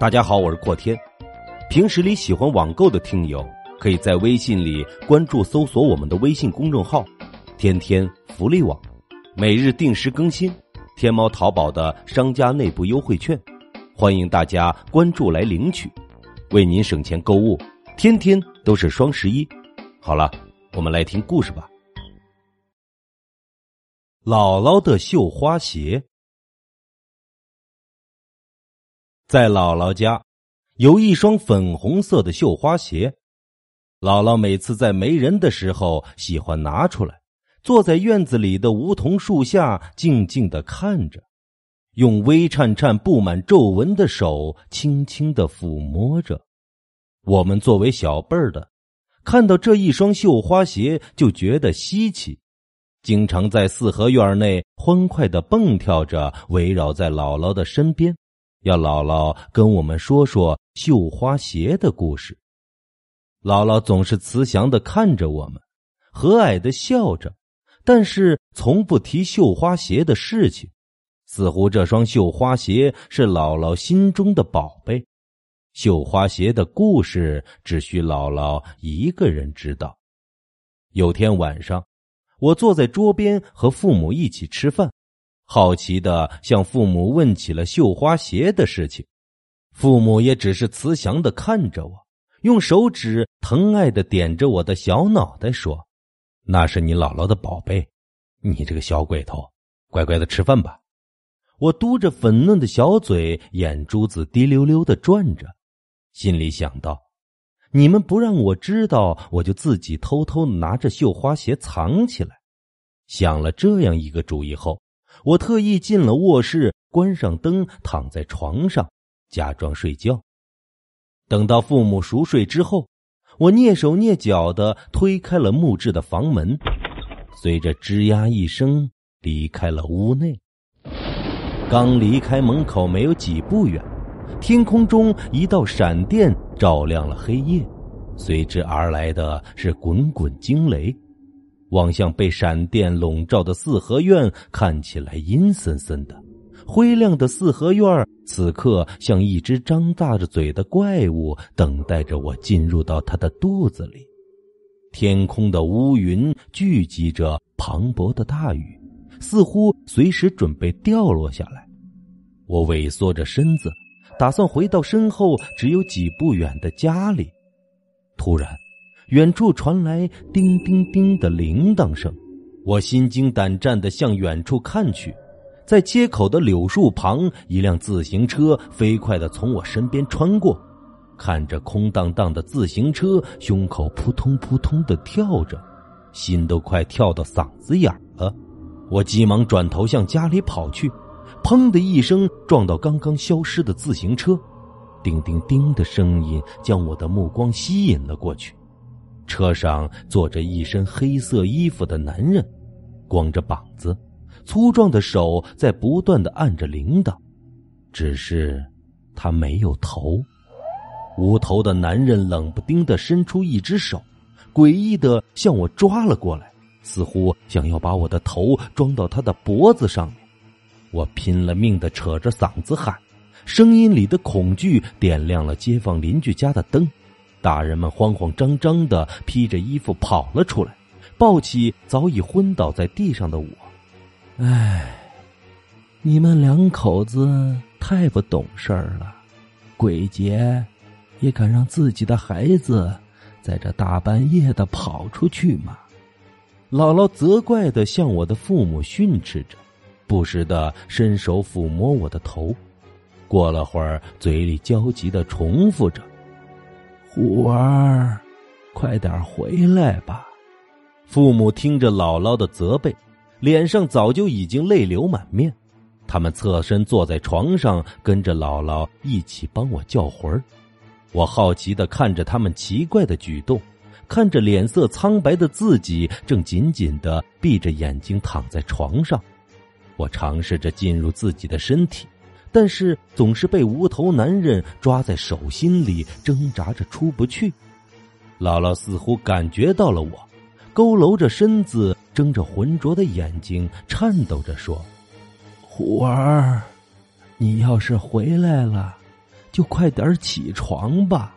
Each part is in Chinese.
大家好，我是阔天。平时里喜欢网购的听友，可以在微信里关注、搜索我们的微信公众号“天天福利网”，每日定时更新天猫、淘宝的商家内部优惠券，欢迎大家关注来领取，为您省钱购物。天天都是双十一。好了，我们来听故事吧。姥姥的绣花鞋。在姥姥家，有一双粉红色的绣花鞋。姥姥每次在没人的时候，喜欢拿出来，坐在院子里的梧桐树下，静静的看着，用微颤颤、布满皱纹的手轻轻的抚摸着。我们作为小辈儿的，看到这一双绣花鞋，就觉得稀奇，经常在四合院内欢快的蹦跳着，围绕在姥姥的身边。要姥姥跟我们说说绣花鞋的故事。姥姥总是慈祥的看着我们，和蔼的笑着，但是从不提绣花鞋的事情，似乎这双绣花鞋是姥姥心中的宝贝。绣花鞋的故事只需姥姥一个人知道。有天晚上，我坐在桌边和父母一起吃饭。好奇的向父母问起了绣花鞋的事情，父母也只是慈祥的看着我，用手指疼爱的点着我的小脑袋说：“那是你姥姥的宝贝，你这个小鬼头，乖乖的吃饭吧。”我嘟着粉嫩的小嘴，眼珠子滴溜溜的转着，心里想到：你们不让我知道，我就自己偷偷拿着绣花鞋藏起来。想了这样一个主意后。我特意进了卧室，关上灯，躺在床上，假装睡觉。等到父母熟睡之后，我蹑手蹑脚的推开了木质的房门，随着吱呀一声离开了屋内。刚离开门口没有几步远，天空中一道闪电照亮了黑夜，随之而来的是滚滚惊雷。望向被闪电笼罩的四合院，看起来阴森森的。灰亮的四合院此刻像一只张大着嘴的怪物，等待着我进入到它的肚子里。天空的乌云聚集着磅礴的大雨，似乎随时准备掉落下来。我萎缩着身子，打算回到身后只有几步远的家里。突然。远处传来叮叮叮的铃铛声，我心惊胆战的向远处看去，在街口的柳树旁，一辆自行车飞快的从我身边穿过。看着空荡荡的自行车，胸口扑通扑通的跳着，心都快跳到嗓子眼了。我急忙转头向家里跑去，砰的一声撞到刚刚消失的自行车，叮叮叮的声音将我的目光吸引了过去。车上坐着一身黑色衣服的男人，光着膀子，粗壮的手在不断的按着铃铛，只是他没有头。无头的男人冷不丁的伸出一只手，诡异的向我抓了过来，似乎想要把我的头装到他的脖子上面。我拼了命的扯着嗓子喊，声音里的恐惧点亮了街坊邻居家的灯。大人们慌慌张张的披着衣服跑了出来，抱起早已昏倒在地上的我。唉，你们两口子太不懂事儿了，鬼节也敢让自己的孩子在这大半夜的跑出去吗？姥姥责怪的向我的父母训斥着，不时的伸手抚摸我的头。过了会儿，嘴里焦急的重复着。虎儿，快点回来吧！父母听着姥姥的责备，脸上早就已经泪流满面。他们侧身坐在床上，跟着姥姥一起帮我叫魂儿。我好奇的看着他们奇怪的举动，看着脸色苍白的自己，正紧紧的闭着眼睛躺在床上。我尝试着进入自己的身体。但是总是被无头男人抓在手心里挣扎着出不去。姥姥似乎感觉到了我，佝偻着身子，睁着浑浊的眼睛，颤抖着说：“虎儿，你要是回来了，就快点起床吧。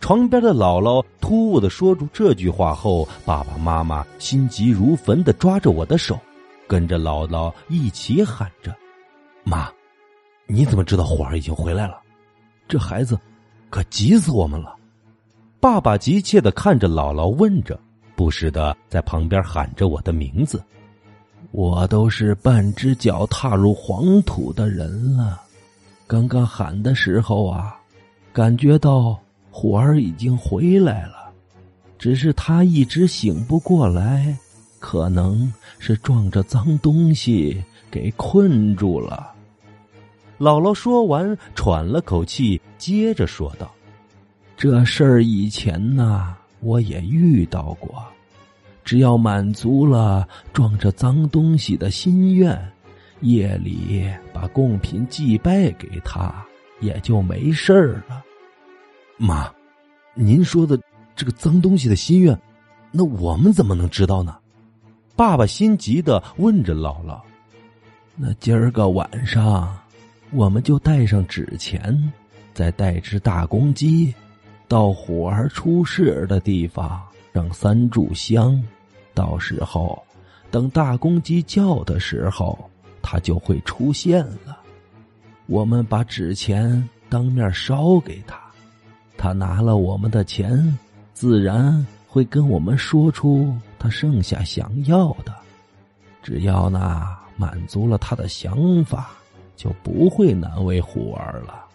床边的姥姥突兀的说出这句话后，爸爸妈妈心急如焚的抓着我的手，跟着姥姥一起喊着：“妈，你怎么知道虎儿已经回来了？这孩子可急死我们了！”爸爸急切的看着姥姥，问着，不时的在旁边喊着我的名字。我都是半只脚踏入黄土的人了，刚刚喊的时候啊，感觉到。虎儿已经回来了，只是他一直醒不过来，可能是撞着脏东西给困住了。姥姥说完，喘了口气，接着说道：“这事儿以前呢，我也遇到过。只要满足了装着脏东西的心愿，夜里把贡品祭拜给他，也就没事儿了。”妈，您说的这个脏东西的心愿，那我们怎么能知道呢？爸爸心急的问着姥姥。那今儿个晚上，我们就带上纸钱，再带只大公鸡，到虎儿出事的地方上三炷香。到时候，等大公鸡叫的时候，它就会出现了。我们把纸钱当面烧给他。他拿了我们的钱，自然会跟我们说出他剩下想要的。只要那满足了他的想法，就不会难为虎儿了。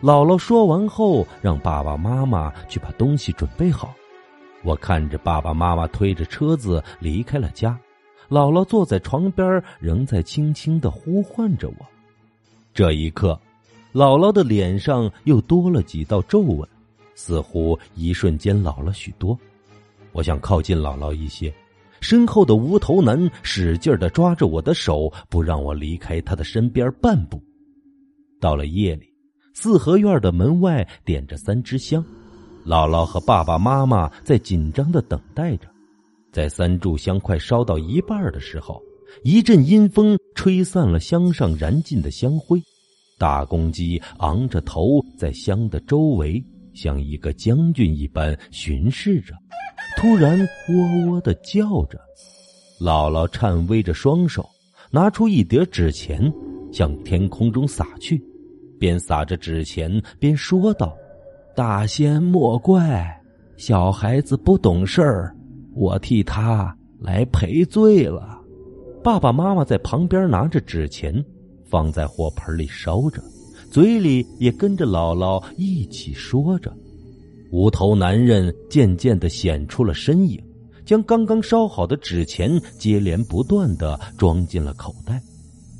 姥姥说完后，让爸爸妈妈去把东西准备好。我看着爸爸妈妈推着车子离开了家，姥姥坐在床边，仍在轻轻的呼唤着我。这一刻。姥姥的脸上又多了几道皱纹，似乎一瞬间老了许多。我想靠近姥姥一些，身后的无头男使劲的抓着我的手，不让我离开他的身边半步。到了夜里，四合院的门外点着三支香，姥姥和爸爸妈妈在紧张的等待着。在三炷香快烧到一半的时候，一阵阴风吹散了香上燃尽的香灰。大公鸡昂着头，在香的周围，像一个将军一般巡视着。突然，喔喔的叫着。姥姥颤巍着双手，拿出一叠纸钱，向天空中撒去，边撒着纸钱边说道：“大仙莫怪，小孩子不懂事儿，我替他来赔罪了。”爸爸妈妈在旁边拿着纸钱。放在火盆里烧着，嘴里也跟着姥姥一起说着。无头男人渐渐的显出了身影，将刚刚烧好的纸钱接连不断的装进了口袋。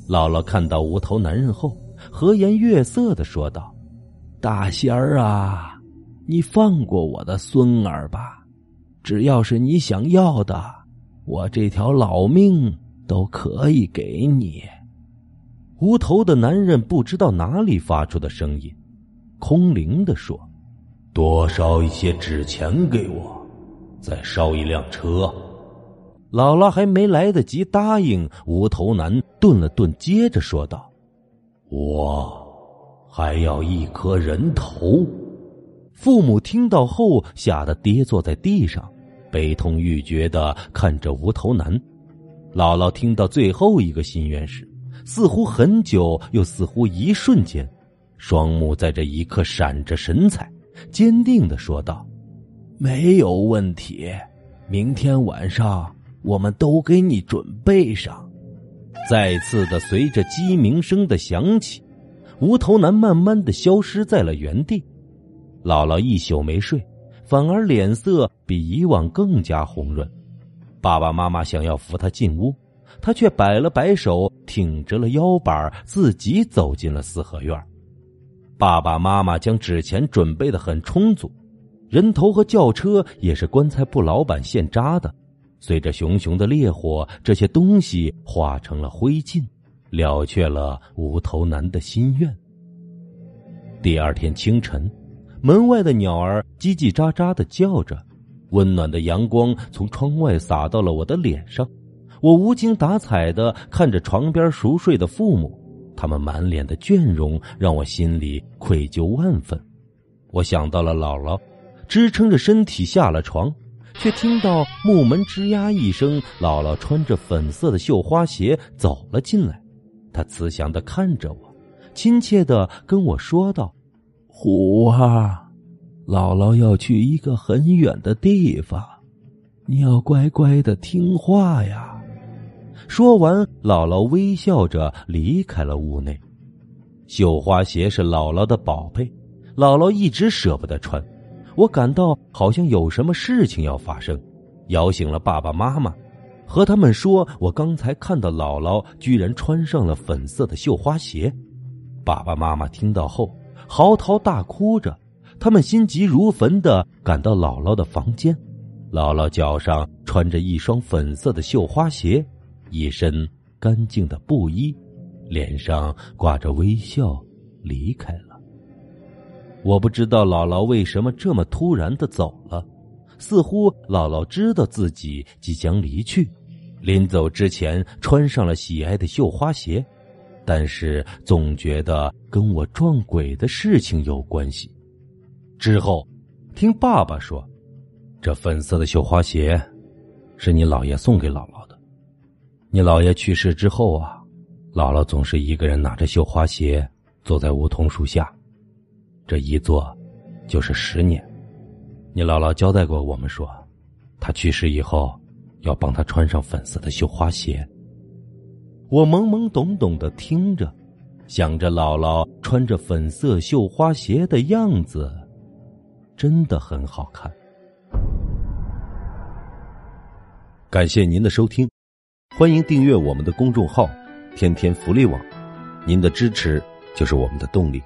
姥姥看到无头男人后，和颜悦色的说道：“大仙儿啊，你放过我的孙儿吧，只要是你想要的，我这条老命都可以给你。”无头的男人不知道哪里发出的声音，空灵的说：“多烧一些纸钱给我，再烧一辆车。”姥姥还没来得及答应，无头男顿了顿，接着说道：“我还要一颗人头。”父母听到后吓得跌坐在地上，悲痛欲绝的看着无头男。姥姥听到最后一个心愿时。似乎很久，又似乎一瞬间，双目在这一刻闪着神采，坚定的说道：“没有问题，明天晚上我们都给你准备上。”再次的，随着鸡鸣声的响起，无头男慢慢的消失在了原地。姥姥一宿没睡，反而脸色比以往更加红润。爸爸妈妈想要扶他进屋。他却摆了摆手，挺直了腰板，自己走进了四合院。爸爸妈妈将纸钱准备的很充足，人头和轿车也是棺材铺老板现扎的。随着熊熊的烈火，这些东西化成了灰烬，了却了无头男的心愿。第二天清晨，门外的鸟儿叽叽喳喳的叫着，温暖的阳光从窗外洒到了我的脸上。我无精打采的看着床边熟睡的父母，他们满脸的倦容让我心里愧疚万分。我想到了姥姥，支撑着身体下了床，却听到木门吱呀一声，姥姥穿着粉色的绣花鞋走了进来。她慈祥的看着我，亲切的跟我说道：“虎啊，姥姥要去一个很远的地方，你要乖乖的听话呀。”说完，姥姥微笑着离开了屋内。绣花鞋是姥姥的宝贝，姥姥一直舍不得穿。我感到好像有什么事情要发生，摇醒了爸爸妈妈，和他们说我刚才看到姥姥居然穿上了粉色的绣花鞋。爸爸妈妈听到后嚎啕大哭着，他们心急如焚的赶到姥姥的房间。姥姥脚上穿着一双粉色的绣花鞋。一身干净的布衣，脸上挂着微笑，离开了。我不知道姥姥为什么这么突然的走了，似乎姥姥知道自己即将离去，临走之前穿上了喜爱的绣花鞋，但是总觉得跟我撞鬼的事情有关系。之后，听爸爸说，这粉色的绣花鞋，是你姥爷送给姥姥。你姥爷去世之后啊，姥姥总是一个人拿着绣花鞋坐在梧桐树下，这一坐就是十年。你姥姥交代过我们说，她去世以后要帮她穿上粉色的绣花鞋。我懵懵懂懂的听着，想着姥姥穿着粉色绣花鞋的样子，真的很好看。感谢您的收听。欢迎订阅我们的公众号“天天福利网”，您的支持就是我们的动力。